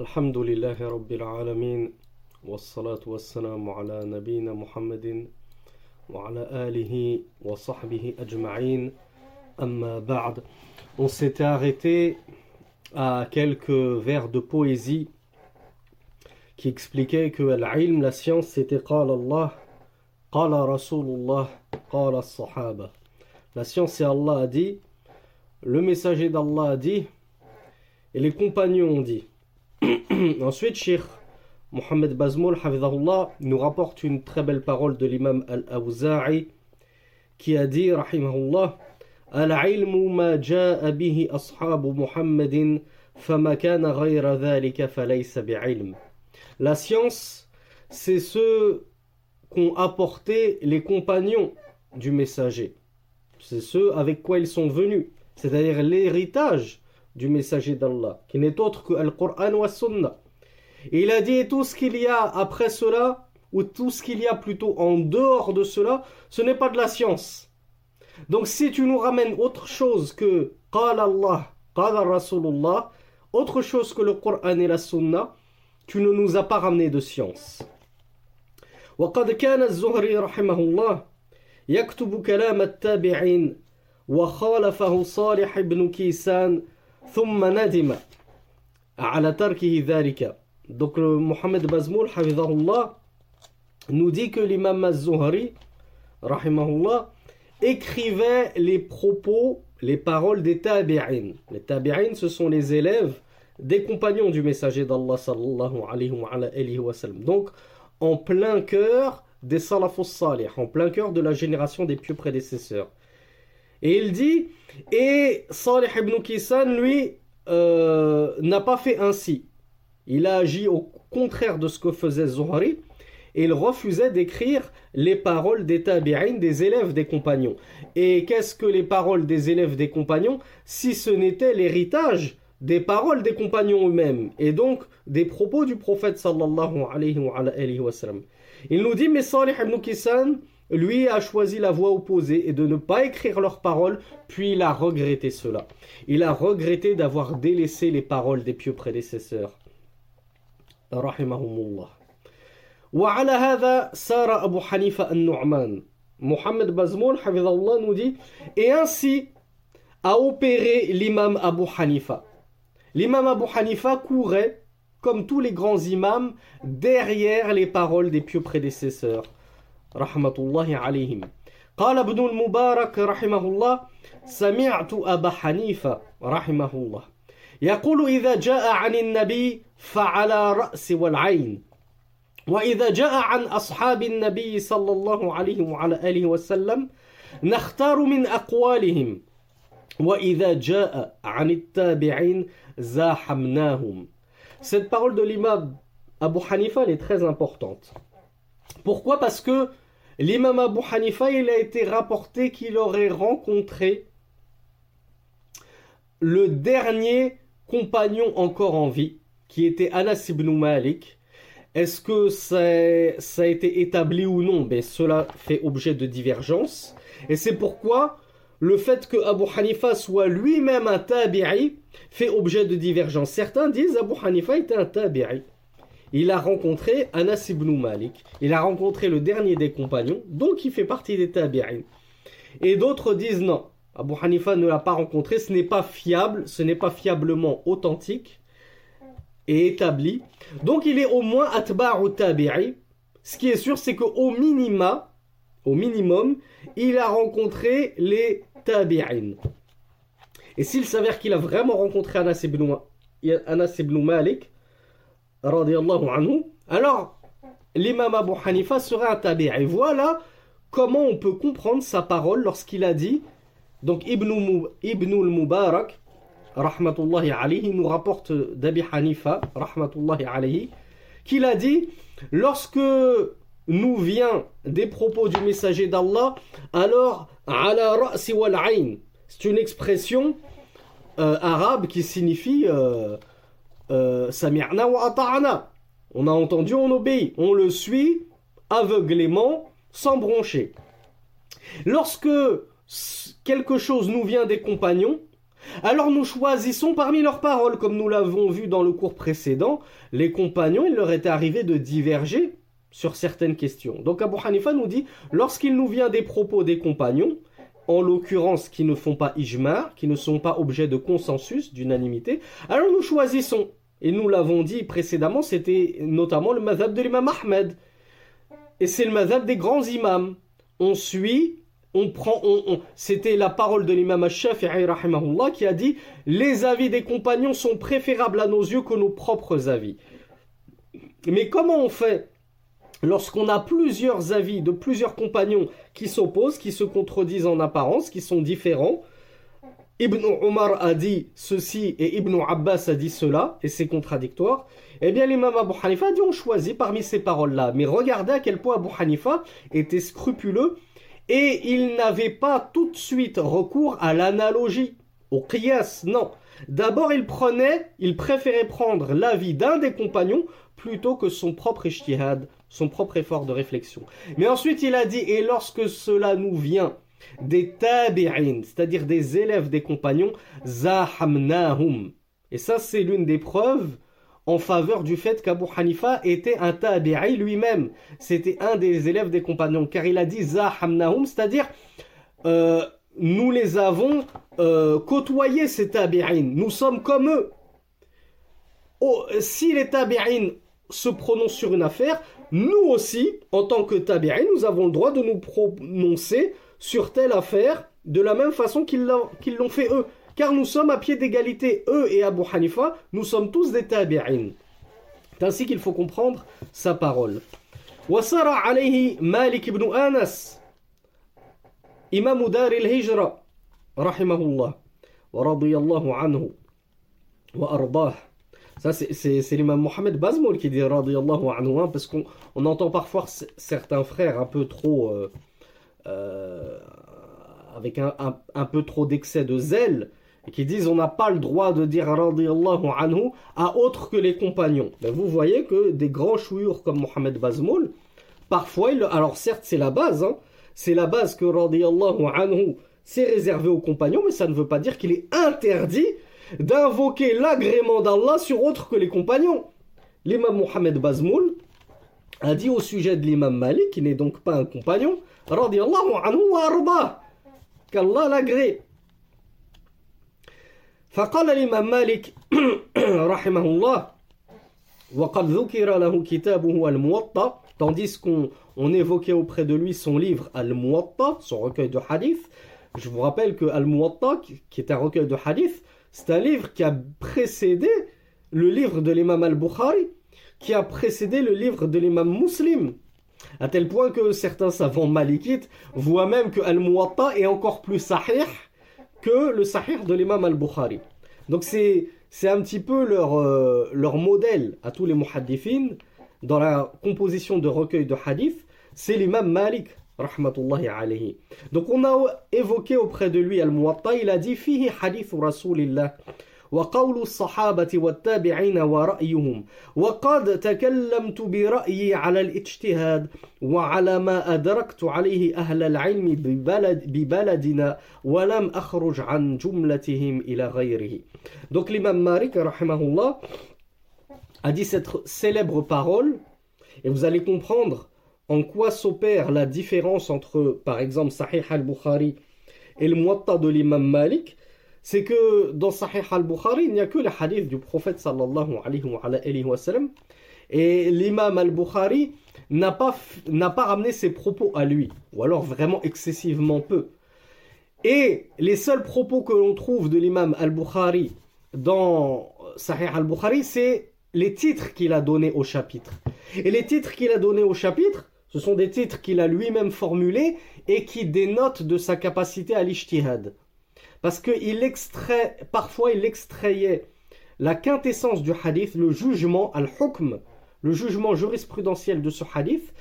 الحمد لله رب العالمين والصلاة والسلام على نبينا محمد وعلى آله وصحبه أجمعين أما بعد On s'était arrêté à quelques vers de poésie qui expliquaient que l'ilm, la science, c'était قال Allah, قال رسول الله, قال الصحابة. La science, c'est Allah a dit, le messager d'Allah a dit, et les compagnons ont dit. Ensuite, Cheikh Mohamed Bazmoul nous rapporte une très belle parole de l'imam Al-Awza'i qui a dit Rahimahullah La science, c'est ce qu'ont apporté les compagnons du messager. C'est ce avec quoi ils sont venus, c'est-à-dire l'héritage du messager d'Allah, qui n'est autre que Al-Qur'an wa Sunnah. Et il a dit tout ce qu'il y a après cela, ou tout ce qu'il y a plutôt en dehors de cela, ce n'est pas de la science. Donc si tu nous ramènes autre chose que Qala Allah, Qala Rasulullah, autre chose que le Coran et la Sunna, tu ne nous as pas ramené de science. وقد كان الزهري رحمه الله يكتب كلام التابعين وخالفه صالح بن كيسان thumma ala. Donc le Mohamed Bazmoul, nous dit que l'imam Mazzuhari, rahimahullah, écrivait les propos, les paroles des tabi'in. Les tabi'in, ce sont les élèves des compagnons du messager d'Allah sallallahu alayhi wa. Donc, en plein cœur des salafus salih, en plein cœur de la génération des pieux prédécesseurs. Et il dit, et Salih ibn Kisan, lui, euh, n'a pas fait ainsi. Il a agi au contraire de ce que faisait Zuhri, et il refusait d'écrire les paroles des tabi'in, des élèves des compagnons. Et qu'est-ce que les paroles des élèves des compagnons? Si ce n'était l'héritage des paroles des compagnons eux-mêmes et donc des propos du prophète sallallahu alayhi wa, sallam. Il nous dit mais Salih ibn Kisan lui a choisi la voie opposée et de ne pas écrire leurs paroles puis il a regretté cela. Il a regretté d'avoir délaissé les paroles des pieux prédécesseurs. Rahimahumullah. وعلى هذا سار أبو حنيفة النعمان Mohamed Bazmoul nous dit et ainsi a opéré l'imam Abu Hanifa l'imam Abu Hanifa courait comme tous les grands imams derrière les paroles des pieux prédécesseurs rahmatullahi alayhim قال ابن المبارك رحمه الله سمعت أبا حنيفة رحمه الله يقول إذا جاء عن النبي فعلى رأس والعين وإذا جاء عن أصحاب النبي صلى الله عليه وعلى آله وسلم نختار من أقوالهم وإذا جاء عن التابعين زاحمناهم. Cette parole de l'imam Abu Hanifa elle est très importante. Pourquoi? Parce que l'imam Abu Hanifa il a été rapporté qu'il aurait rencontré le dernier compagnon encore en vie qui était Anas ibn Malik Est-ce que ça, a été établi ou non? Ben, Cela fait objet de divergence. Et c'est pourquoi le fait que Abu Hanifa soit lui-même un tabi'i fait objet de divergence. Certains disent Abu Hanifa était un tabi'i. Il a rencontré Anas ibn Malik. Il a rencontré le dernier des compagnons, donc il fait partie des tabi'in. Et d'autres disent non. Abu Hanifa ne l'a pas rencontré, ce n'est pas fiable, ce n'est pas fiablement authentique et établi. Donc il est au moins atba'u tabi'i. Ce qui est sûr, c'est qu'au minima, au minimum, il a rencontré les tabi'in. Et s'il s'avère qu'il a vraiment rencontré Anas ibn, Anas ibn Malik, alors l'imam Abu Hanifa serait un tabi'i. Voilà comment on peut comprendre sa parole lorsqu'il a dit, donc Ibn, Ibn al-Mubarak, rahmatullahi alayhi, nous rapporte d'Abi Hanifa, rahmatullahi alayhi, qu'il a dit Lorsque nous vient des propos du messager d'Allah, alors ala. C'est une expression euh, arabe qui signifie euh, euh. On a entendu, on obéit, on le suit aveuglément, sans broncher. Lorsque quelque chose nous vient des compagnons, Alors nous choisissons parmi leurs paroles, comme nous l'avons vu dans le cours précédent, les compagnons, il leur était arrivé de diverger sur certaines questions. Donc Abu Hanifa nous dit, lorsqu'il nous vient des propos des compagnons, en l'occurrence qui ne font pas ijma, qui ne sont pas objet de consensus, d'unanimité, alors nous choisissons. Et nous l'avons dit précédemment, c'était notamment le madhab de l'imam Ahmed. Et c'est le madhab des grands imams. On suit, on prend, on, c'était la parole de l'imam Shafi'i qui a dit les avis des compagnons sont préférables à nos yeux que nos propres avis. Mais comment on fait lorsqu'on a plusieurs avis de plusieurs compagnons qui s'opposent, qui se contredisent en apparence, qui sont différents Ibn Omar a dit ceci et Ibn Abbas a dit cela, et c'est contradictoire, eh bien l'imam Abu Hanifa a dit on choisit parmi ces paroles-là. Mais regardez à quel point Abu Hanifa était scrupuleux et il n'avait pas tout de suite recours à l'analogie, au qiyas, non. D'abord il prenait, il préférait prendre l'avis d'un des compagnons plutôt que son propre ijtihad, son propre effort de réflexion. Mais ensuite il a dit, et lorsque cela nous vient des tabi'in, c'est-à-dire des élèves des compagnons, zahamnahum. Et ça, c'est l'une des preuves en faveur du fait qu'Abu Hanifa était un tabi'i lui-même. C'était un des élèves des compagnons, car il a dit zahamnahum, c'est-à-dire euh, nous les avons euh, côtoyés, ces tabi'in. Nous sommes comme eux. Oh, si les tabi'in se prononcent sur une affaire, nous aussi, en tant que tabi'in, nous avons le droit de nous prononcer sur telle affaire de la même façon qu'ils l'ont fait eux. Car nous sommes à pied d'égalité, eux et Abu Hanifa, nous sommes tous des tabi'in. C'est ainsi qu'il faut comprendre sa parole. وسرى عليه مالك بن أنس إمام دار الهجرة رحمه الله ورضي الله عنه وأرضاه Ça, c'est l'imam Mohamed Bazmoul qui dit radiyallahu anhu, hein, parce qu'on on entend parfois certains frères un peu trop euh, euh, avec un, peu trop d'excès de zèle, et qui disent on n'a pas le droit de dire radiallahu anhu à autre que les compagnons. Mais vous voyez que des grands chouïrs comme Mohamed Bazmoul, parfois, alors certes c'est la base, hein, c'est la base que radiallahu anhu c'est réservé aux compagnons, mais ça ne veut pas dire qu'il est interdit d'invoquer l'agrément d'Allah sur autre que les compagnons. L'imam Mohamed Bazmoul a dit au sujet de l'imam Malik, qui n'est donc pas un compagnon, رضي الله عنه وأرضاه كالله l'agrée فقال الإمام مالك رحمه الله وقد ذكر له كتابه الموطأ tandis qu'on on évoquait auprès de lui son livre Al-Muwatta, son recueil de hadith. Je vous rappelle que Al-Muwatta, qui est un recueil de hadith, c'est un livre qui a précédé le livre de l'imam Al-Bukhari, qui a précédé le livre de l'imam Muslim. À tel point que certains savants malikites voient même que Al-Muwatta est encore plus sahih que le sahih de l'imam Al-Bukhari. Donc c'est, c'est un petit peu leur, euh, leur modèle à tous les muhaddifines dans la composition de recueils de hadith, c'est l'imam Malik rahmatullahi alayhi. Donc on a évoqué auprès de lui Al-Muwatta, il a dit fihi hadith rasulillah وقول الصحابة والتابعين ورأيهم. وقد تكلمت برأيي على الاجتهاد وعلى ما أدركت عليه أهل العلم ببلد ببلدنا ولم أخرج عن جملتهم إلى غيره. دوك الإمام مالك رحمه الله a dit cette célèbre parole. Et vous allez comprendre En quoi s'opère la différence entre, par exemple, Sahih al-Bukhari et le Muwatta de l'imam Malik. C'est que dans Sahih al-Bukhari, il n'y a que les hadiths du prophète sallallahu alayhi wa, sallam. Et l'imam al-Bukhari n'a pas, pas ramené ses propos à lui, ou alors vraiment excessivement peu. Et les seuls propos que l'on trouve de l'imam al-Bukhari dans Sahih al-Bukhari, c'est les titres qu'il a donnés au chapitre. Et les titres qu'il a donnés au chapitre, ce sont des titres qu'il a lui-même formulés et qui dénotent de sa capacité à l'ijtihad. Parce qu'il extrait, parfois il extrayait la quintessence du hadith, le jugement, al-hukm, le jugement jurisprudentiel de ce hadith,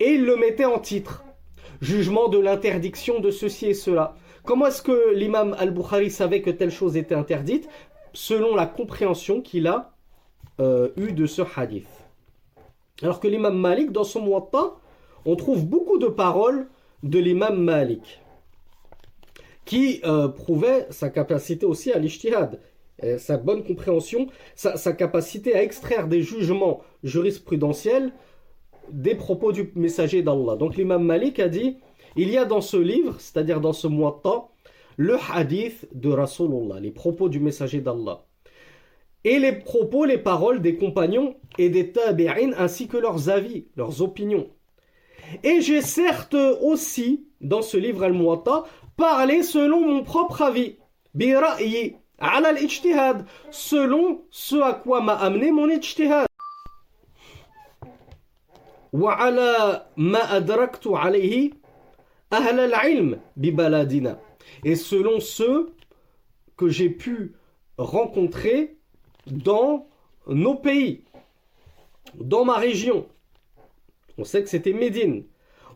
et il le mettait en titre. Jugement de l'interdiction de ceci et cela. Comment est-ce que l'imam al-Bukhari savait que telle chose était interdite? Selon la compréhension qu'il a euh, eue de ce hadith. Alors que l'imam Malik, dans son Muwatta, on trouve beaucoup de paroles de l'imam Malik. Qui euh, prouvait sa capacité aussi à l'ijtihad, sa bonne compréhension, sa, capacité à extraire des jugements jurisprudentiels des propos du messager d'Allah. Donc l'imam Malik a dit, il y a dans ce livre, c'est-à-dire dans ce muatta, le hadith de Rasulullah, les propos du messager d'Allah. Et les propos, les paroles des compagnons et des tabi'in, ainsi que leurs avis, leurs opinions. Et j'ai certes aussi, dans ce livre Al-Muwatta, parlé selon mon propre avis, bira'yi, ala al-ijtihad, selon ce à quoi m'a amené mon ijtihad. وعلى ما أدركت عليه أهل العلم ببلادنا et selon ceux que j'ai pu rencontrer dans nos pays, dans ma région. On sait que c'était Médine.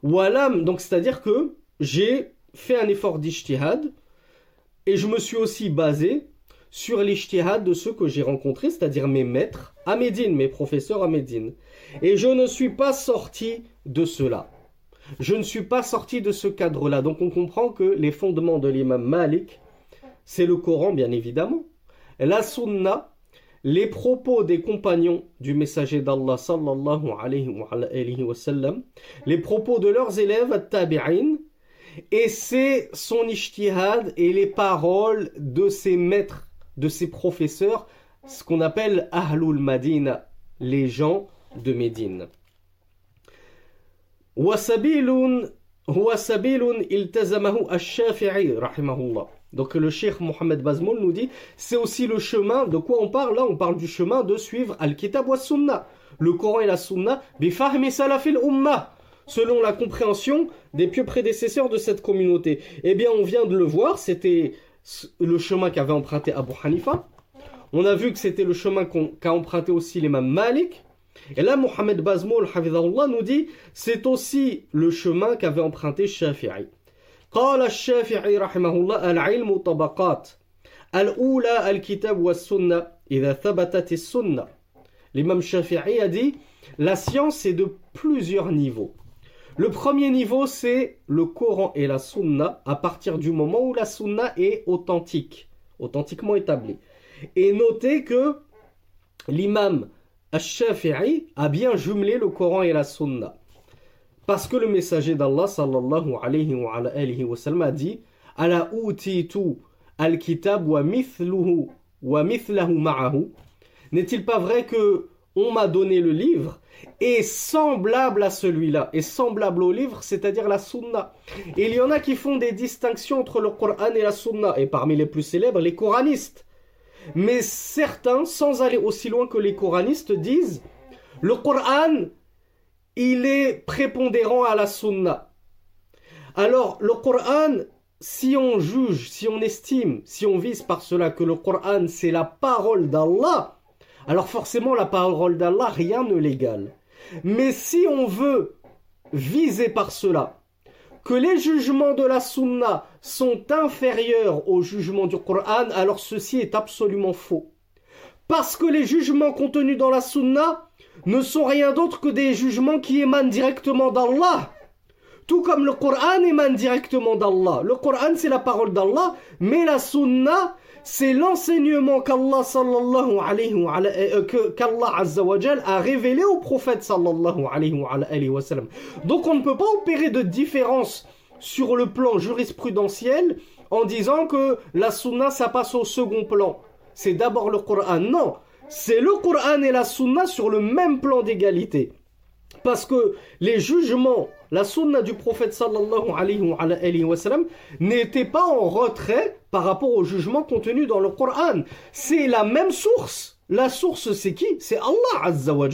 Walam, donc c'est-à-dire que j'ai fait un effort d'ijtihad et je me suis aussi basé sur l'ijtihad de ceux que j'ai rencontrés, c'est-à-dire mes maîtres à Médine, mes professeurs à Médine. Et je ne suis pas sorti de cela. Je ne suis pas sorti de ce cadre-là. Donc on comprend que les fondements de l'imam Malik, c'est le Coran bien évidemment, la Sunna, les propos des compagnons du messager d'Allah sallallahu alayhi wa, les propos de leurs élèves tabi'in, et c'est son ijtihad et les paroles de ses maîtres, de ses professeurs, ce qu'on appelle Ahlul Madina, les gens de Médine. Donc le cheikh Mohamed Bazmoul nous dit, c'est aussi le chemin, de quoi on parle là On parle du chemin de suivre Al-Kitab wa Sunnah, le Coran et la Sunna, bifahmi salafil ummah, selon la compréhension des pieux prédécesseurs de cette communauté. Eh bien on vient de le voir, c'était le chemin qu'avait emprunté Abu Hanifa. On a vu que c'était le chemin qu'a emprunté aussi l'imam Malik. Et là, Mohamed Bazmoul, nous dit, c'est aussi le chemin qu'avait emprunté Shafi'i. قال الشافعي رحمه الله العلم طبقات الأولى الكتاب والسنة إذا ثبتت السنة L'imam Shafi'i a dit la science est de plusieurs niveaux. Le premier niveau c'est le Coran et la Sunna à partir du moment où la Sunna est authentique, authentiquement établie. Et notez que l'imam Al-Shafi'i a bien jumelé le Coran et la Sunna. Parce que le messager d'Allah sallallahu alayhi wa, alayhi wa sallam a dit Ala utitu al-kitab wa mithluhu wa mithlahu ma'ahu N'est-il pas vrai que on m'a donné le livre et semblable à celui-là, et semblable au livre, c'est-à-dire la sunna. Et il y en a qui font des distinctions entre le Coran et la sunna, et parmi les plus célèbres, les coranistes. Mais certains, sans aller aussi loin que les coranistes, disent le Coran, il est prépondérant à la sunna. Alors, le Coran, si on juge, si on estime, si on vise par cela que le Coran c'est la parole d'Allah, alors forcément la parole d'Allah, rien ne l'égale. Mais si on veut viser par cela que les jugements de la sunna sont inférieurs aux jugements du Coran, alors ceci est absolument faux. Parce que les jugements contenus dans la sunna ne sont rien d'autre que des jugements qui émanent directement d'Allah. Tout comme le Coran émane directement d'Allah. Le Coran c'est la parole d'Allah, mais la sunna c'est l'enseignement qu'Allah sallallahu alayhi wa euh, azza wa a révélé au prophète sallallahu alayhi wa. Donc on ne peut pas opérer de différence sur le plan jurisprudentiel en disant que la sunna ça passe au second plan. C'est d'abord le Coran. Non, c'est le Coran et la sunna sur le même plan d'égalité. Parce que les jugements, la sunna du prophète sallallahu alayhi wa sallam n'était pas en retrait par rapport aux jugements contenus dans le Coran. C'est la même source. La source c'est qui? C'est Allah azza wa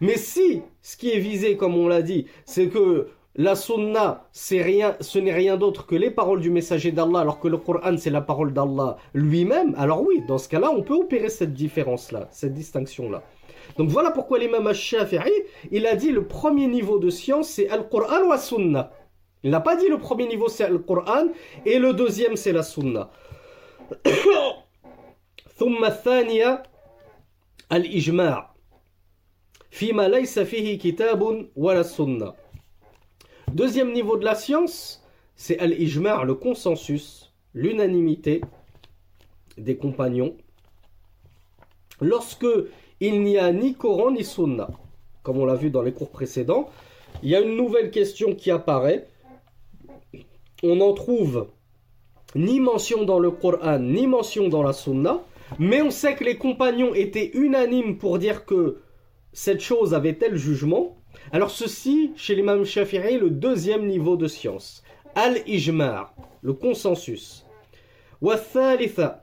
Mais si ce qui est visé, comme on l'a dit, c'est que la sunna, rien, ce n'est rien d'autre que les paroles du messager d'Allah, alors que le Coran, c'est la parole d'Allah lui-même. Alors oui, dans ce cas-là, on peut opérer cette différence-là, cette distinction-là. Donc voilà pourquoi l'imam al-Shafi'i, il a dit le premier niveau de science, c'est Al-Qur'an ou As-Sunna. Il n'a pas dit le premier niveau, c'est Al-Qur'an, et le deuxième, c'est la Sunna. ثم الثانية الإجماع فيما ليس فيه كتاب ولا السنة Deuxième niveau de la science, c'est al-ijma', le consensus, l'unanimité des compagnons, lorsque il n'y a ni Coran ni Sunna. Comme on l'a vu dans les cours précédents, il y a une nouvelle question qui apparaît. On n'en trouve ni mention dans le Coran, ni mention dans la Sunna, mais on sait que les compagnons étaient unanimes pour dire que cette chose avait tel jugement. Alors ceci, chez l'imam Shafi'i, le deuxième niveau de science. Al-Ijma', le consensus. والثالثة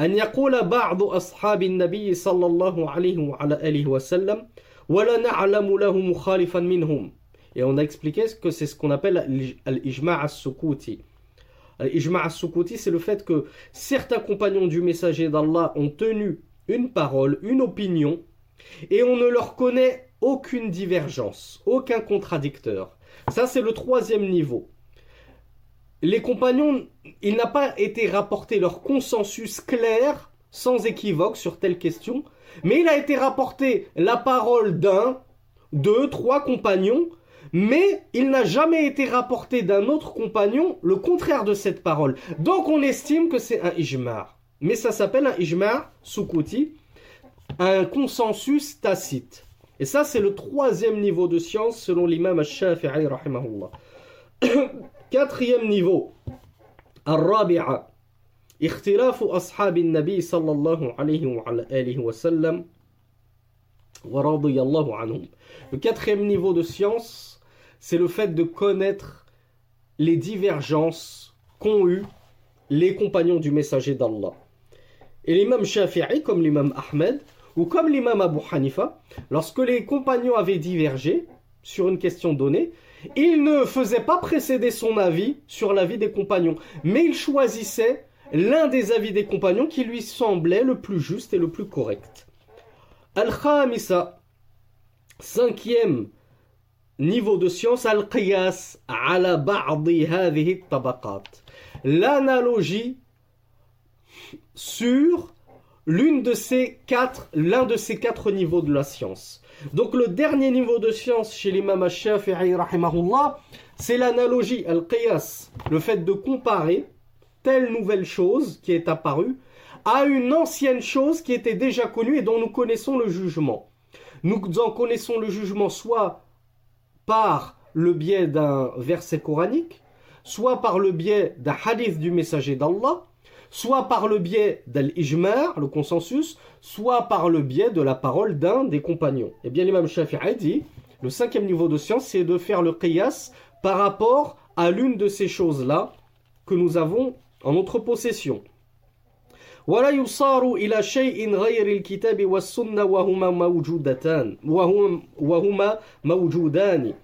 أن يقول بعض أصحاب النبي صلى الله عليه وعلى آله وسلم ولا نعلم له مخالفا منهم et on a expliqué que c'est ce qu'on appelle al-ijma' as-sukuti. Al-ijma' as-sukuti, c'est le fait que certains compagnons du messager d'Allah ont tenu une parole, une opinion, et on ne leur connaît aucune divergence, aucun contradicteur. Ça, c'est le troisième niveau. Les compagnons, il n'a pas été rapporté leur consensus clair, sans équivoque sur telle question, mais il a été rapporté la parole d'un, deux, trois compagnons, mais il n'a jamais été rapporté d'un autre compagnon le contraire de cette parole. Donc on estime que c'est un ijma'. Mais ça s'appelle un ijma' sukuti, un consensus tacite. Et ça, c'est le troisième niveau de science selon l'imam al-Shafi'i, rahimahullah. Quatrième niveau. الرابعة اختلاف أصحاب النبي صلى الله عليه وعلى آله وسلم ورضي الله عنهم. Le quatrième niveau de science, c'est le fait de connaître les divergences qu'ont eu les compagnons du messager d'Allah. Et l'imam Shafi'i, comme l'imam Ahmed, ou comme l'imam Abu Hanifa, lorsque les compagnons avaient divergé sur une question donnée, il ne faisait pas précéder son avis sur l'avis des compagnons, mais il choisissait l'un des avis des compagnons qui lui semblait le plus juste et le plus correct. Al-Khamisa, cinquième niveau de science, Al-Qiyas. L'analogie sur l'une de ces quatre, l'un de ces quatre niveaux de la science. Donc le dernier niveau de science chez l'imam al-Shafi'i rahimahullah, c'est l'analogie, al-qiyas, le fait de comparer telle nouvelle chose qui est apparue à une ancienne chose qui était déjà connue et dont nous connaissons le jugement. Nous en connaissons le jugement soit par le biais d'un verset coranique, soit par le biais d'un hadith du messager d'Allah, soit par le biais d'al-ijma', le consensus, soit par le biais de la parole d'un des compagnons. Eh bien, l'imam Shafi'i dit, le cinquième niveau de science, c'est de faire le qiyas par rapport à l'une de ces choses-là que nous avons en notre possession. ولا يصار إلى شيء غير الكتاب والسنة وهما موجودتان وهما موجودان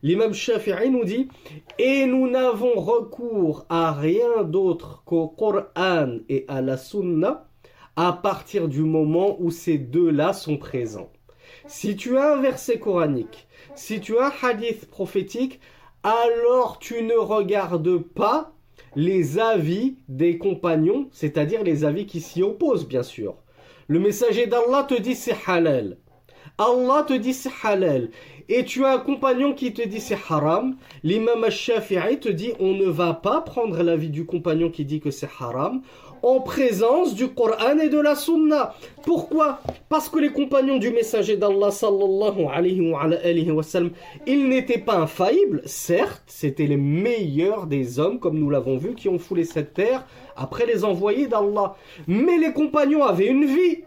L'imam Shafi'i nous dit Et nous n'avons recours à rien d'autre qu'au Coran et à la Sunna à partir du moment où ces deux-là sont présents. Si tu as un verset coranique, si tu as un hadith prophétique, alors tu ne regardes pas les avis des compagnons, c'est-à-dire les avis qui s'y opposent, bien sûr. Le messager d'Allah te dit c'est halal. Allah te dit c'est halal et tu as un compagnon qui te dit c'est haram, l'imam al-Shafi'i te dit on ne va pas prendre l'avis du compagnon qui dit que c'est haram en présence du Coran et de la Sunna. Pourquoi? Parce que les compagnons du messager d'Allah sallallahu alayhi wa, sallam, ils n'étaient pas infaillibles, certes, c'était les meilleurs des hommes, comme nous l'avons vu, qui ont foulé cette terre après les envoyés d'Allah. Mais les compagnons avaient une vie.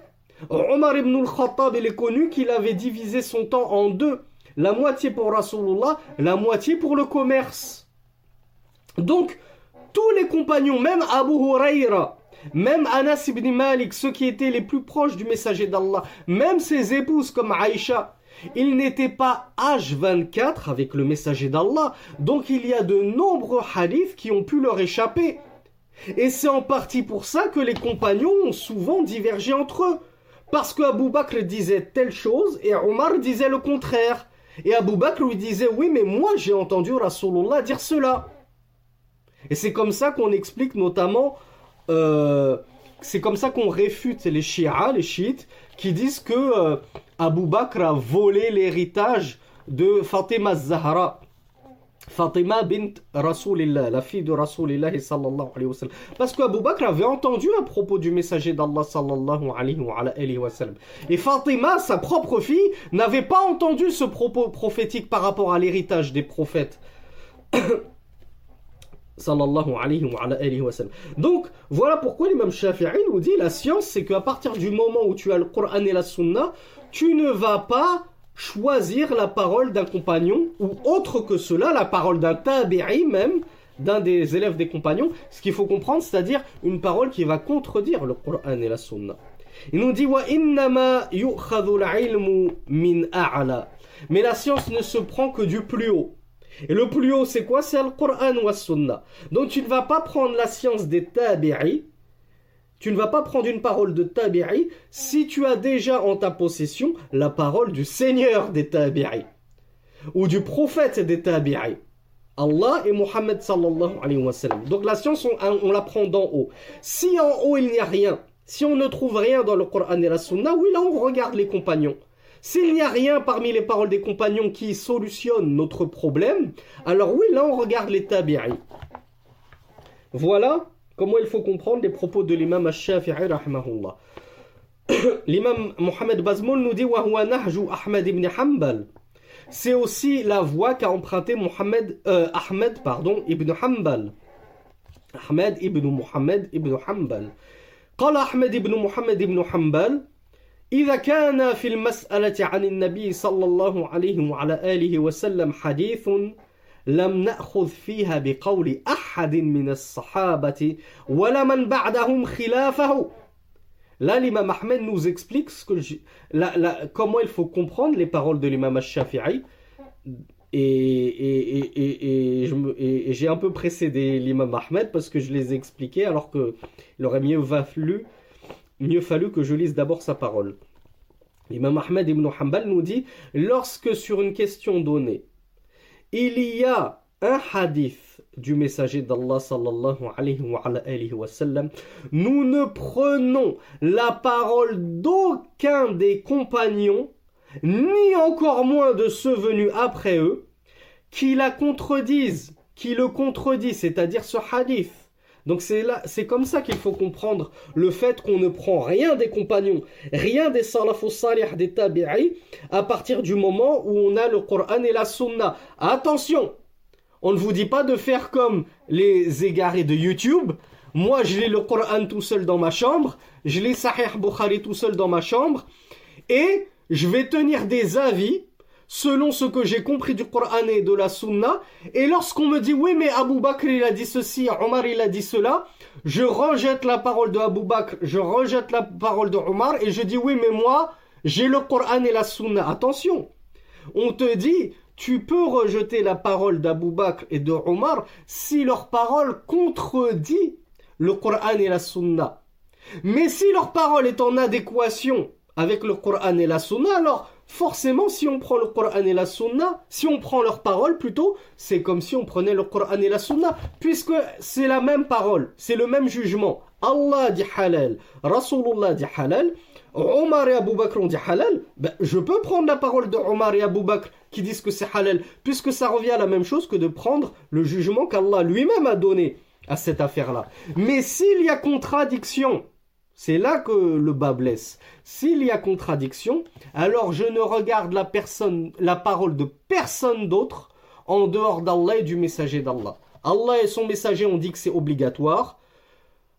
Omar ibn al-Khattab, il est connu qu'il avait divisé son temps en deux la moitié pour Rasulullah, la moitié pour le commerce. Donc, tous les compagnons, même Abu Huraira, même Anas ibn Malik, ceux qui étaient les plus proches du messager d'Allah, même ses épouses comme Aïcha, ils n'étaient pas H24 avec le messager d'Allah. Donc il y a de nombreux hadiths qui ont pu leur échapper. Et c'est en partie pour ça que les compagnons ont souvent divergé entre eux. Parce que Abu Bakr disait telle chose et Omar disait le contraire. Et Abu Bakr lui disait Oui, mais moi j'ai entendu Rasulullah dire cela. Et c'est comme ça qu'on explique notamment, euh, c'est comme ça qu'on réfute les chiites, les chiites, qui disent que euh, Abu Bakr a volé l'héritage de Fatima Zahra. Fatima bint Rasulillah, la fille de Rasulillah sallallahu alayhi wa sallam. Parce qu'Abu Bakr avait entendu à propos du messager d'Allah sallallahu alayhi wa. Et Fatima, sa propre fille, n'avait pas entendu ce propos prophétique par rapport à l'héritage des prophètes. Donc, voilà pourquoi l'imam Shafi'i nous dit la science, c'est qu'à partir du moment où tu as le Coran et la Sunna, tu ne vas pas choisir la parole d'un compagnon ou autre que cela, la parole d'un tabi'i même, d'un des élèves des compagnons, ce qu'il faut comprendre, c'est-à-dire une parole qui va contredire le Coran et la Sunna. Il nous dit. Mais la science ne se prend que du plus haut. Et le plus haut, c'est quoi? C'est le Coran ou la Sunna. Donc tu ne vas pas prendre la science des tabi'i, tu ne vas pas prendre une parole de tabi'i si tu as déjà en ta possession la parole du Seigneur des tabi'i ou du prophète des tabi'i. Allah et Muhammad sallallahu alayhi wa sallam. Donc la science, on, on la prend d'en haut. Si en haut il n'y a rien, si on ne trouve rien dans le Coran et la Sunna, oui là on regarde les compagnons. S'il n'y a rien parmi les paroles des compagnons qui solutionne notre problème, alors oui là on regarde les tabi'i. Voilà Comment il faut comprendre les propos de l'imam al-Shafi'i rahimahullah L'imam Mohamed Bazmoul nous dit wa Ahmed ibn Hanbal. C'est aussi la voie qu'a emprunté Mohamed, euh, Ahmed pardon, ibn Hanbal. Ahmed ibn Mohamed ibn Hanbal. قال أحمد بن محمد بن حنبل إذا كان في المسألة عن النبي صلى الله عليه وعلى آله وسلم حديث لم نأخذ فيها بقول أحد من الصحابة ولا من بعدهم خلافه Là, l'imam Ahmed nous explique ce que je, la, la, comment il faut comprendre les paroles de l'imam Shafi'i. Et, et, et, et, j'ai un peu précédé l'imam Ahmed parce que je les ai expliqués alors qu'il aurait mieux fallu, mieux fallu que je lise d'abord sa parole. L'imam Ahmed ibn Hanbal nous dit lorsque sur une question donnée, il y a un hadith du messager d'Allah sallallahu alayhi wa, nous ne prenons la parole d'aucun des compagnons, ni encore moins de ceux venus après eux, qui la contredisent, qui le contredisent, c'est-à-dire ce hadith. Donc c'est comme ça qu'il faut comprendre le fait qu'on ne prend rien des compagnons, rien des salafus salih, des tabi'i, à partir du moment où on a le Coran et la Sunna. Attention, on ne vous dit pas de faire comme les égarés de YouTube. Moi, je lis le Coran tout seul dans ma chambre, je lis Sahih Bukhari tout seul dans ma chambre, et je vais tenir des avis selon ce que j'ai compris du Coran et de la Sunna. Et lorsqu'on me dit oui mais Abu Bakr il a dit ceci, Omar il a dit cela, je rejette la parole de Abu Bakr, je rejette la parole de Omar et je dis oui mais moi j'ai le Coran et la Sunna. Attention, on te dit tu peux rejeter la parole d'Abu Bakr et de Omar si leur parole contredit le Coran et la Sunna. Mais si leur parole est en adéquation avec le Coran et la Sunna, alors forcément, si on prend le Coran et la Sunna, si on prend leurs paroles plutôt, c'est comme si on prenait le Coran et la Sunna, puisque c'est la même parole, c'est le même jugement. Allah dit halal, Rasulullah dit halal, Omar et Abu Bakr ont dit halal, ben, je peux prendre la parole de Omar et Abu Bakr qui disent que c'est halal, puisque ça revient à la même chose que de prendre le jugement qu'Allah lui-même a donné à cette affaire-là. Mais s'il y a contradiction, c'est là que le bas blesse. S'il y a contradiction, alors je ne regarde la parole de personne d'autre en dehors d'Allah et du messager d'Allah. Allah et son messager ont dit que c'est obligatoire.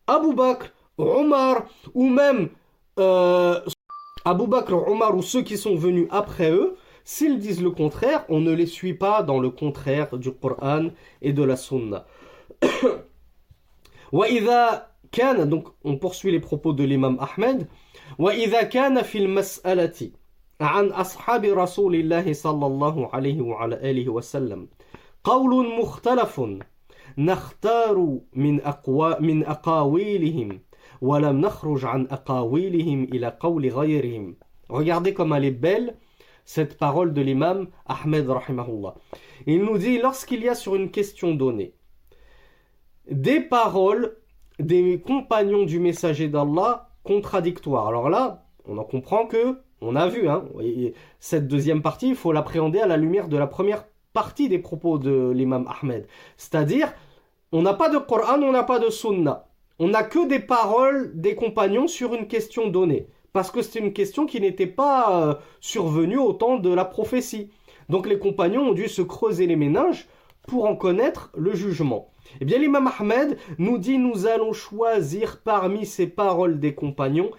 Abu Bakr, Omar ou même euh, Abu Bakr, Omar ou ceux qui sont venus après eux, s'ils disent le contraire, on ne les suit pas dans le contraire du Coran et de la Sunna. كان donc on poursuit les propos de l'imam Ahmed وإذا كان في المسألة عن أصحاب رسول الله صلى الله عليه وعلى آله وسلم قول مختلف نختار من أقوى من أقاويلهم ولم نخرج عن أقاويلهم إلى قول غيرهم Regardez comme elle est belle cette parole de l'imam Ahmed rahimahullah. Il nous dit lorsqu'il y a sur une question donnée des paroles des compagnons du messager d'Allah contradictoires. Alors là, on en comprend que, on a vu, hein, cette deuxième partie, il faut l'appréhender à la lumière de la première partie des propos de l'imam Ahmed. C'est-à-dire, on n'a pas de Coran, on n'a pas de Sunna. On n'a que des paroles des compagnons sur une question donnée. Parce que c'est une question qui n'était pas euh, survenue au temps de la prophétie. Donc les compagnons ont dû se creuser les méninges pour en connaître le jugement. Eh bien l'imam Ahmed nous dit nous allons choisir parmi ces paroles des compagnons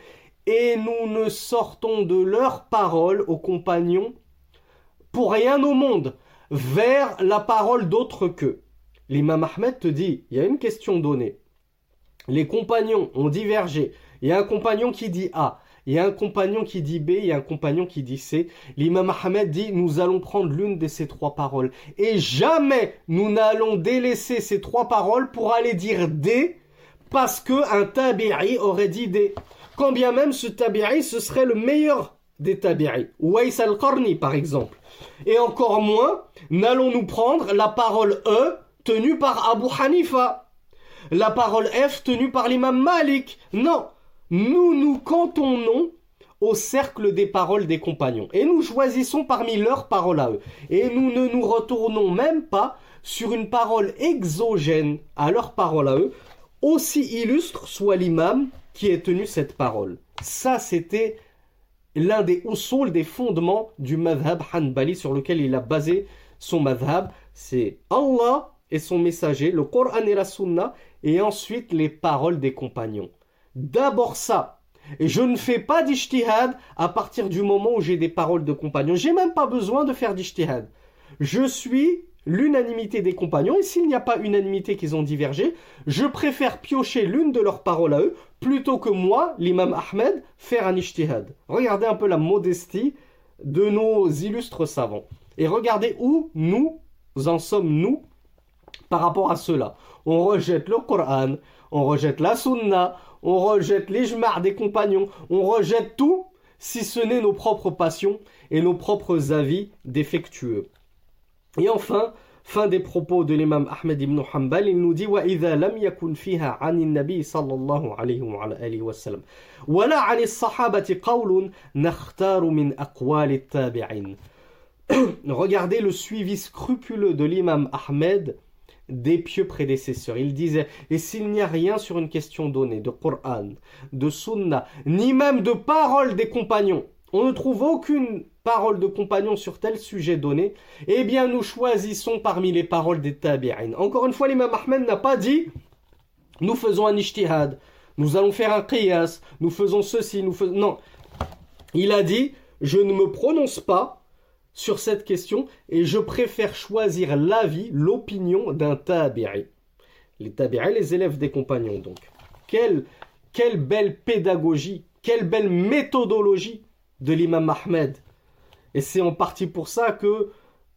et nous ne sortons de leurs paroles aux compagnons pour rien au monde vers la parole d'autre qu'eux. L'imam Ahmed te dit, il y a une question donnée. Les compagnons ont divergé. Il y a un compagnon qui dit A, il y a un compagnon qui dit B, il y a un compagnon qui dit C. L'imam Ahmed dit, nous allons prendre l'une de ces trois paroles. Et jamais nous n'allons délaisser ces trois paroles pour aller dire D, parce qu'un tabi'i aurait dit D. Quand bien même ce tabi'i, ce serait le meilleur des tabi'i. Waïs al-Qarni, par exemple. Et encore moins, n'allons-nous prendre la parole E tenue par Abu Hanifa, la parole F tenue par l'imam Malik. Non, nous nous cantonnons au cercle des paroles des compagnons et nous choisissons parmi leurs paroles à eux. Et nous ne nous retournons même pas sur une parole exogène à leurs paroles à eux, aussi illustre soit l'imam qui ait tenu cette parole. Ça, c'était l'un des usul, des fondements du madhab hanbali sur lequel il a basé son madhab. C'est Allah et son messager, le Coran et la Sunna, et ensuite les paroles des compagnons. D'abord ça. Et je ne fais pas d'ijtihad à partir du moment où j'ai des paroles de compagnons. J'ai même pas besoin de faire d'ijtihad. Je suis l'unanimité des compagnons, et s'il n'y a pas unanimité qu'ils ont divergé, je préfère piocher l'une de leurs paroles à eux, plutôt que moi, l'imam Ahmed, faire un ijtihad. Regardez un peu la modestie de nos illustres savants. Et regardez où nous en sommes, nous, par rapport à cela. On rejette le Coran, on rejette la Sunna, on rejette l'ijma' des compagnons, on rejette tout si ce n'est nos propres passions et nos propres avis défectueux. Et enfin, fin des propos de l'imam Ahmed ibn Hanbal, il nous dit وَإِذَا لَمْ يَكُنْ فِيهَا عَنِ النَّبِي صلى الله عليه وعلى آله وسلم ولا عن الصحابة قول نختار من أقوال التابعين Regardez le suivi scrupuleux de l'imam Ahmed des pieux prédécesseurs. Il disait, et s'il n'y a rien sur une question donnée, de Coran, de Sunna, ni même de parole des compagnons, on ne trouve aucune parole de compagnon sur tel sujet donné, eh bien nous choisissons parmi les paroles des tabi'in. Encore une fois, l'imam Ahmed n'a pas dit, nous faisons un ijtihad, nous allons faire un qiyas, nous faisons ceci, nous faisons... Non. Il a dit, je ne me prononce pas sur cette question et je préfère choisir l'avis, l'opinion d'un tabi'i. Les tabi'i, les élèves des compagnons donc. Quelle, quelle belle pédagogie, quelle belle méthodologie de l'imam Ahmed. Et c'est en partie pour ça que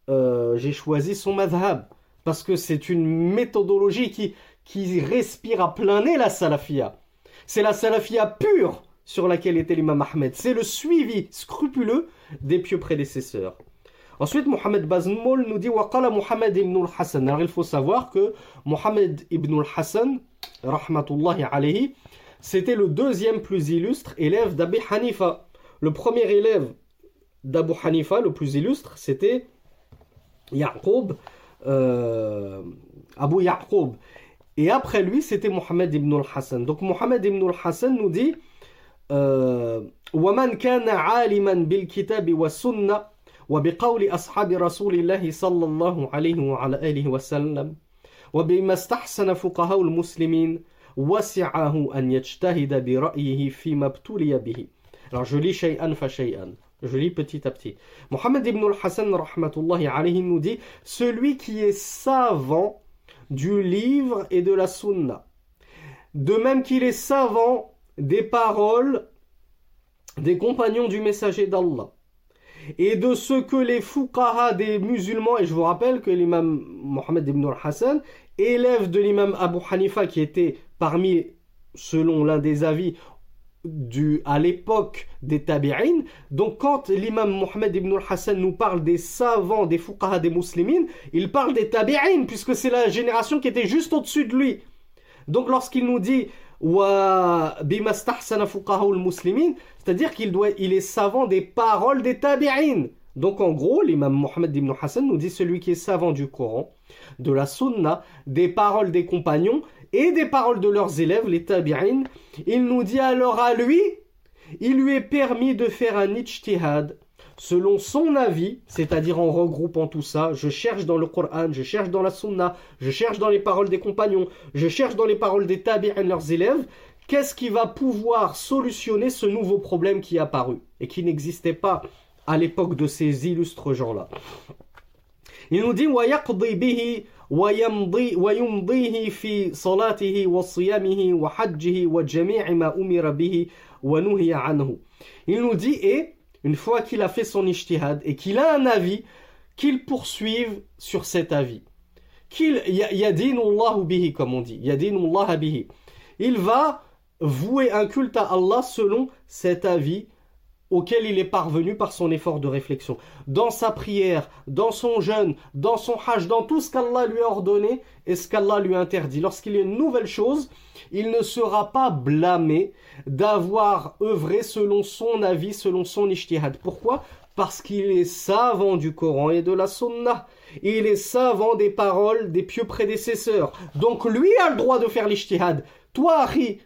euh, j'ai choisi son madhab. Parce que c'est une méthodologie qui, qui respire à plein nez la salafia. C'est la salafia pure sur laquelle était l'imam Ahmed. C'est le suivi scrupuleux des pieux prédécesseurs. Ensuite, Mohamed Bazmoul nous dit Waqala Mohamed ibn al-Hassan. Alors, il faut savoir que Mohamed ibn al-Hassan, rahmatullahi alayhi, c'était le deuxième plus illustre élève d'Abi Hanifa. Le premier élève d'Abu Hanifa, le plus illustre, c'était Yaqub, euh, Abu Yaqub. Et après lui, c'était Mohamed ibn al-Hassan. Donc, Mohamed ibn al-Hassan nous dit ومن كان عالما بالكتاب والسنه وبقول أصحاب رسول الله صلى الله عليه وعلى آله وسلم وبما استحسن فقهاء المسلمين وسعه أن يجتهد برأيه فيما ابتلي به Alors je lis شيئا فشيئا Je lis petit à petit. Mohammed ibn al-Hassan rahmatullahi alayhi nous dit Celui qui est savant du livre et de la sunna. De même qu'il est savant des paroles des compagnons du messager d'Allah et de ce que les fuqaha des musulmans, et je vous rappelle que l'imam Mohammed ibn al-Hassan, élève de l'imam Abu Hanifa, qui était parmi, selon l'un des avis, du, à l'époque des tabi'in. Donc quand l'imam Mohammed ibn al-Hassan nous parle des savants, des fuqaha des musulmans, il parle des tabi'in, puisque c'est la génération qui était juste au-dessus de lui. Donc lorsqu'il nous dit c'est-à-dire qu'il doit, il est savant des paroles des tabi'in. Donc en gros, l'imam Mohammed ibn Hassan nous dit celui qui est savant du Coran, de la Sunna, des paroles des compagnons et des paroles de leurs élèves, les tabi'in, il nous dit alors à lui, il lui est permis de faire un ijtihad selon son avis, c'est-à-dire en regroupant tout ça, je cherche dans le Coran, je cherche dans la Sunna, je cherche dans les paroles des compagnons, je cherche dans les paroles des tabi'in, leurs élèves, qu'est-ce qui va pouvoir solutionner ce nouveau problème qui est apparu et qui n'existait pas à l'époque de ces illustres gens-là? Il nous dit Il nous dit et une fois qu'il a fait son ijtihad et qu'il a un avis, qu'il poursuive sur cet avis. Qu'il yadinullahu bihi comme on dit, yadinullah bihi. Il va vouer un culte à Allah selon cet avis auquel il est parvenu par son effort de réflexion. Dans sa prière, dans son jeûne, dans son hajj, dans tout ce qu'Allah lui a ordonné et ce qu'Allah lui interdit. Lorsqu'il y a une nouvelle chose, il ne sera pas blâmé d'avoir œuvré selon son avis, selon son ijtihad. Pourquoi? Parce qu'il est savant du Coran et de la Sunnah. Il est savant des paroles des pieux prédécesseurs. Donc lui a le droit de faire l'ijtihad. Toi, Harry,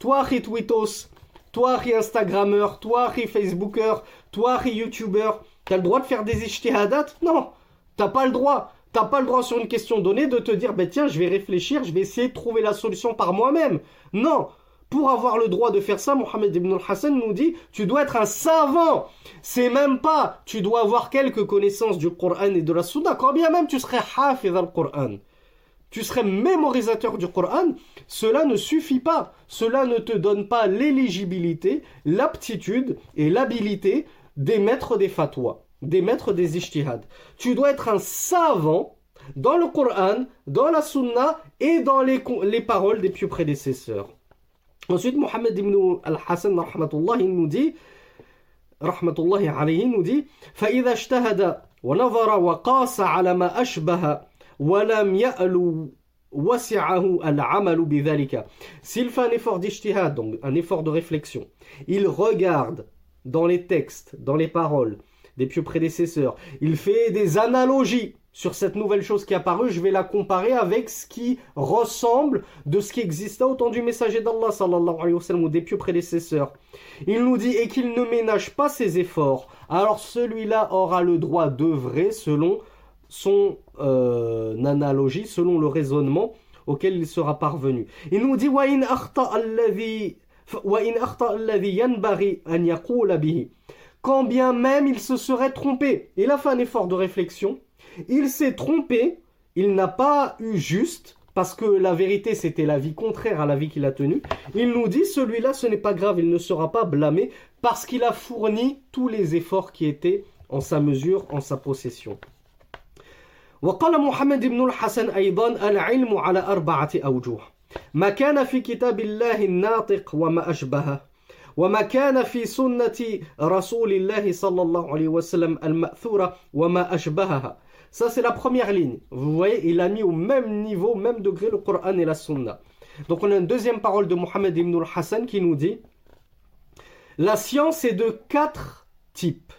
toi, Harry Twitos, toi, Harry Instagrammeur, toi, Harry Facebooker, toi, Harry YouTuber, t'as le droit de faire des ijtihadat Non, t'as pas le droit. T'as pas le droit sur une question donnée de te dire, ben tiens, je vais réfléchir, je vais essayer de trouver la solution par moi-même. Non, pour avoir le droit de faire ça, Mohamed ibn al-Hassan nous dit, tu dois être un savant. C'est même pas, tu dois avoir quelques connaissances du Coran et de la Sunna, quand bien même tu serais hafiz al-Coran Tu serais mémorisateur du Coran, cela ne suffit pas. Cela ne te donne pas l'éligibilité, l'aptitude et l'habilité d'émettre des fatwas d'émettre des ijtihad. Tu dois être un savant dans le Coran, dans la Sunna et dans les, les paroles des pieux prédécesseurs. Ensuite, Mohammed ibn al-Hassan, rahmatullah, nous dit, rahmatullah alayhi, nous dit, فَإِذَا اجْتَهَدَ ونظر وقاس على ما أشبه ولم يألو وسعه العمل بذلك. S'il fait un effort d'ijtihad, donc un effort de réflexion, il regarde dans les textes, dans les paroles, des pieux prédécesseurs. Il fait des analogies sur cette nouvelle chose qui est apparue. Je vais la comparer avec ce qui ressemble de ce qui existait au temps du messager d'Allah sallallahu alayhi wa sallam ou des pieux prédécesseurs. Il nous dit et qu'il ne ménage pas ses efforts. Alors celui-là aura le droit d'œuvrer selon son euh, analogie, selon le raisonnement auquel il sera parvenu. Il nous dit quand bien même il se serait trompé. Il a fait un effort de réflexion, il s'est trompé, il n'a pas eu juste, parce que la vérité c'était la vie contraire à la vie qu'il a tenue. Il nous dit, celui-là ce n'est pas grave, il ne sera pas blâmé, parce qu'il a fourni tous les efforts qui étaient en sa mesure, en sa possession. وقال محمد بن الحسن أيضا العلم على أربعة أوجه ما كان في كتاب الله الناطق وما أشبهه وما كان في سنة رسول الله صلى الله عليه وسلم المأثورة وما أشبهها Ça, c'est la première ligne. Vous voyez, il a mis au même niveau, même degré, le Coran et la Sunna. Donc, on a une deuxième parole de Mohammed ibn al-Hassan qui nous dit La science est de quatre types.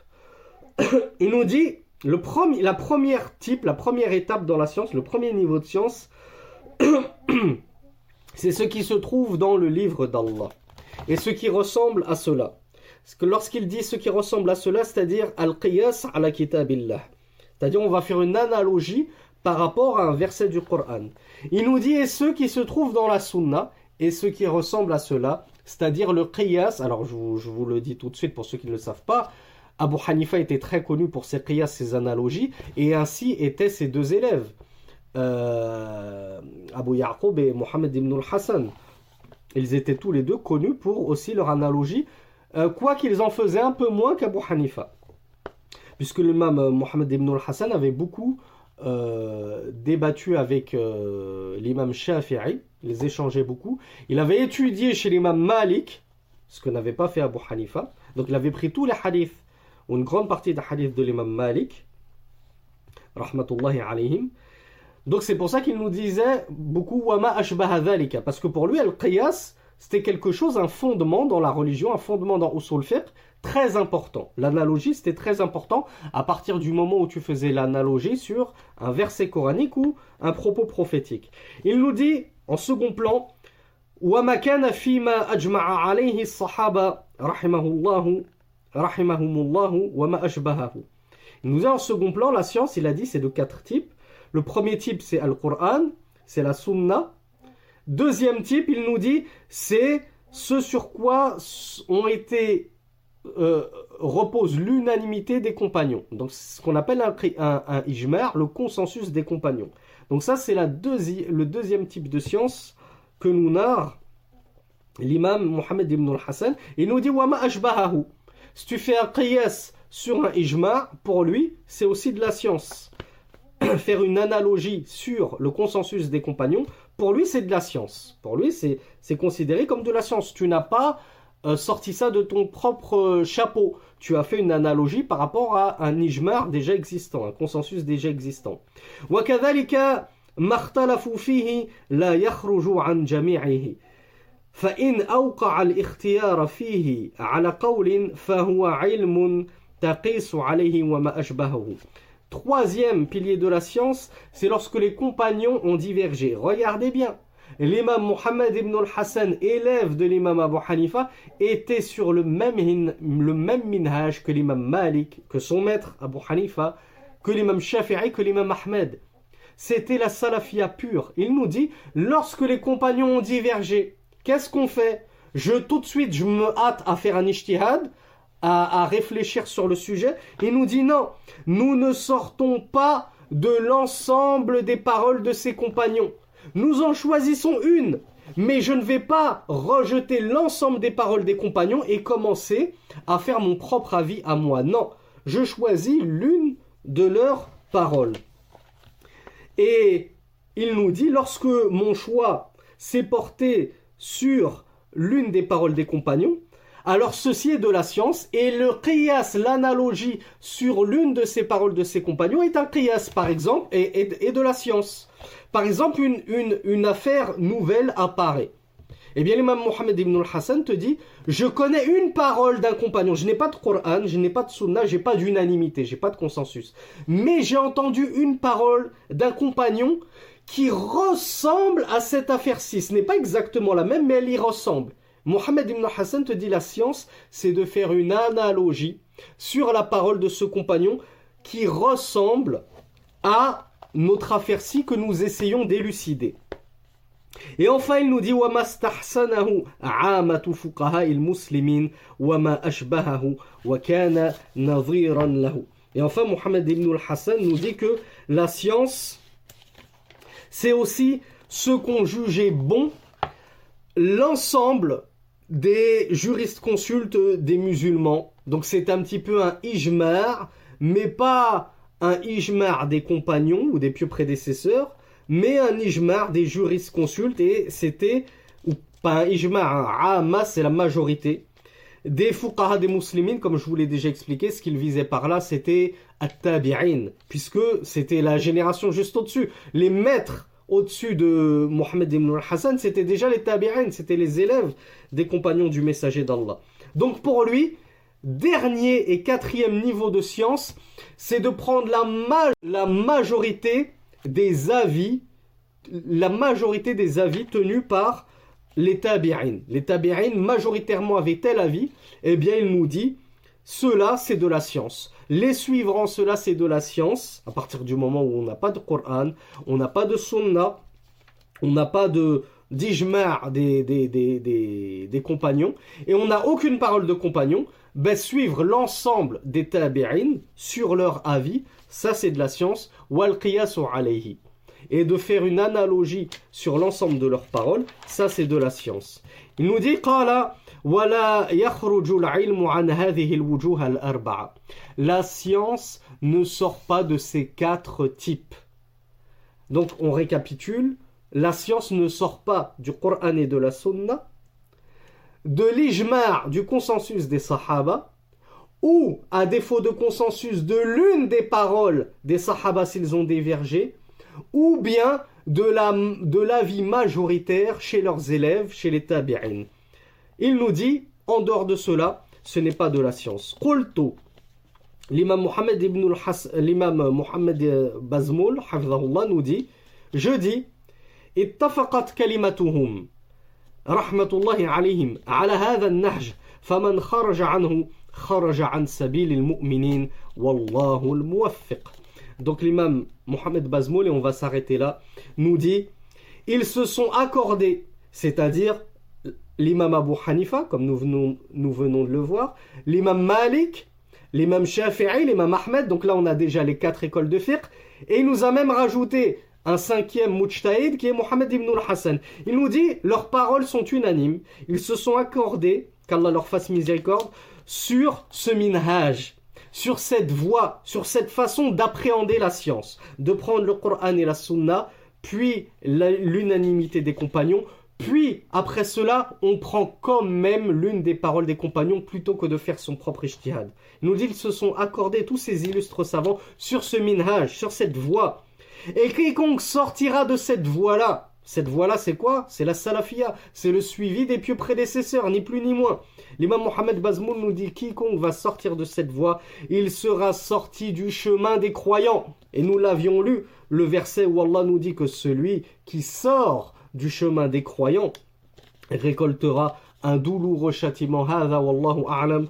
il nous dit le premier, la première type, la première étape dans la science, le premier niveau de science, c'est ce qui se trouve dans le livre d'Allah et ce qui ressemble à cela. Lorsqu'il dit ce qui ressemble à cela, c'est-à-dire al-qiyas ala kitabillah. C'est-à-dire on va faire une analogie par rapport à un verset du Coran. Il nous dit et ceux qui se trouvent dans la sunna et ce qui ressemble à cela, c'est-à-dire le qiyas. Alors je vous, le dis tout de suite pour ceux qui ne le savent pas. Abu Hanifa était très connu pour ses qiyas, ses analogies, et ainsi étaient ses deux élèves, euh, Abu Yaqub et Mohammed ibn al-Hassan. Ils étaient tous les deux connus pour aussi leur analogie, euh, quoi qu'ils en faisaient un peu moins qu'Abu Hanifa. Puisque l'imam euh, Mohammed ibn al-Hassan avait beaucoup euh, débattu avec l'imam Shafi'i, ils échangeaient beaucoup. Il avait étudié chez l'imam Malik, ce que n'avait pas fait Abu Hanifa. Donc il avait pris tous les hadiths, ou une grande partie des hadiths de l'imam Malik, rahmatullahi alayhim, donc c'est pour ça qu'il nous disait beaucoup wama ashbaha dhalika parce que pour lui al-qiyas c'était quelque chose, un fondement dans la religion, un fondement dans Usul Fiqh, très important. L'analogie, c'était très important à partir du moment où tu faisais l'analogie sur un verset coranique ou un propos prophétique. Il nous dit, en second plan, وما كان فيما أجمع عليه الصحابة رحمه الله il nous a en second plan la science, il a dit, c'est de quatre types. Le premier type, c'est Al-Qur'an, c'est la Sunna. Deuxième type, il nous dit, c'est ce sur quoi ont été euh, repose l'unanimité des compagnons. Donc ce qu'on appelle un, un, le consensus des compagnons. Donc ça c'est deuxi le deuxième type de science que nous narre l'imam Mohammed ibn al-Hassan. Il nous dit Wama ashbahahu. Si tu fais un qiyas sur un ijma, pour lui, c'est aussi de la science. Faire une analogie sur le consensus des compagnons, pour lui, c'est de la science. Pour lui, c'est considéré comme de la science. Tu n'as pas euh, sorti ça de ton propre euh, chapeau. Tu as fait une analogie par rapport à un ijmar déjà existant, un consensus déjà existant. وكذلك ما اختلفوا فيه لا يخرج عن جميعه فإن أوقع الاختيار فيه على قول فهو علم تقيس عليه وما أشبهه Troisième pilier de la science, c'est lorsque les compagnons ont divergé. Regardez bien, l'imam Mohammed ibn al-Hassan, élève de l'imam Abu Hanifa, était sur le même, le même minhaj que l'imam Malik, que son maître Abu Hanifa, que l'imam Shafi'i, que l'imam Ahmed. C'était la salafia pure. Il nous dit, lorsque les compagnons ont divergé, qu'est-ce qu'on fait? Je tout de suite, je me hâte à faire un ijtihad, à, à réfléchir sur le sujet. Il nous dit non, nous ne sortons pas de l'ensemble des paroles de ses compagnons. Nous en choisissons une, mais je ne vais pas rejeter l'ensemble des paroles des compagnons et commencer à faire mon propre avis à moi. Non, je choisis l'une de leurs paroles. Et il nous dit, lorsque mon choix s'est porté sur l'une des paroles des compagnons, alors ceci est de la science et le qiyas, l'analogie sur l'une de ces paroles de ses compagnons est un qiyas par exemple et, et, de la science. Par exemple, une, une, une affaire nouvelle apparaît. Eh bien, l'imam Mohammed ibn al-Hassan te dit Je connais une parole d'un compagnon. Je n'ai pas de Coran, je n'ai pas de Sunna, j'ai pas d'unanimité, j'ai pas de consensus. Mais j'ai entendu une parole d'un compagnon qui ressemble à cette affaire-ci. Ce n'est pas exactement la même, mais elle y ressemble. Mohammed ibn Hassan te dit la science, c'est de faire une analogie sur la parole de ce compagnon qui ressemble à notre affaire-ci que nous essayons d'élucider. Et enfin, il nous dit وَمَا اسْتَحْسَنَهُ عَامَةُ فُقَهَاءِ الْمُسْلِمِينَ وَمَا أَشْبَهَهُ وَكَانَ نَظِيرًا لَهُ Et enfin, Mohammed ibn al-Hassan nous dit que la science, c'est aussi ce qu'on jugeait bon l'ensemble des juristes consultes des musulmans. Donc c'est un petit peu un ijmar, mais pas un ijmar des compagnons ou des pieux prédécesseurs, mais un ijmar des juristes consultes et c'était, ou pas un ijmar, un amma, c'est la majorité. Des fuqaha des musulmans, comme je vous l'ai déjà expliqué, ce qu'ils visaient par là, c'était at-tabi'in, puisque c'était la génération juste au-dessus. Les maîtres au-dessus de Mohammed ibn al-Hassan, c'était déjà les tabi'in, c'était les élèves des compagnons du messager d'Allah. Donc pour lui, dernier et quatrième niveau de science, c'est de prendre la majorité des avis, la majorité des avis tenus par les tabi'in. Les tabi'in majoritairement avaient tel avis, eh bien il nous dit, cela c'est de la science. Les suivre en cela c'est de la science, à partir du moment où on n'a pas de Coran, on n'a pas de Sunnah, on n'a pas de d'ijma' des, des, des, des, compagnons, et on n'a aucune parole de compagnons, ben suivre l'ensemble des tabi'in sur leur avis, ça c'est de la science, wal alayhi. Et de faire une analogie sur l'ensemble de leurs paroles, ça c'est de la science. Il nous dit. La science ne sort pas de ces quatre types. Donc on récapitule, la science ne sort pas du Coran et de la Sunna, de l'ijma' du consensus des Sahaba, ou à défaut de consensus de l'une des paroles des Sahaba s'ils ont divergé, ou bien de la, de l'avis majoritaire chez leurs élèves, chez les tabi'in. Il nous dit, en dehors de cela, ce n'est pas de la science. Qultu, l'imam Mohamed ibn l'imam Mohamed Bazmoul, nous dit, je dis, ittafaqat kalimatuhum, rahmatullahi alayhim, ala hadha nahj, faman kharaja anhu, kharaja an sabil al-mu'minin, wallahu al-muwaffiq. Donc l'imam Mohamed Bazmoul, et on va s'arrêter là, nous dit Ils se sont accordés, c'est-à-dire l'imam Abu Hanifa, comme nous venons, de le voir, l'imam Malik, l'imam Shafi'i, l'imam Ahmed, donc là on a déjà les quatre écoles de fiqh, et il nous a même rajouté un cinquième mujtahid qui est Mohamed ibn al-Hassan. Il nous dit leurs paroles sont unanimes, ils se sont accordés, qu'Allah leur fasse miséricorde, sur ce minhaj, sur cette voie, sur cette façon d'appréhender la science, de prendre le Coran et la Sunna, puis l'unanimité des compagnons, puis après cela, on prend quand même l'une des paroles des compagnons plutôt que de faire son propre ijtihad. Nous dit qu'ils se sont accordés, tous ces illustres savants, sur ce minhaj, sur cette voie. Et quiconque sortira de cette voie-là, cette voie-là, c'est quoi? C'est la salafia, c'est le suivi des pieux prédécesseurs, ni plus ni moins. L'imam Mohamed Bazmoul nous dit quiconque va sortir de cette voie, il sera sorti du chemin des croyants. Et nous l'avions lu, le verset où Allah nous dit que celui qui sort du chemin des croyants récoltera un douloureux châtiment. Hada wallahu a'lam.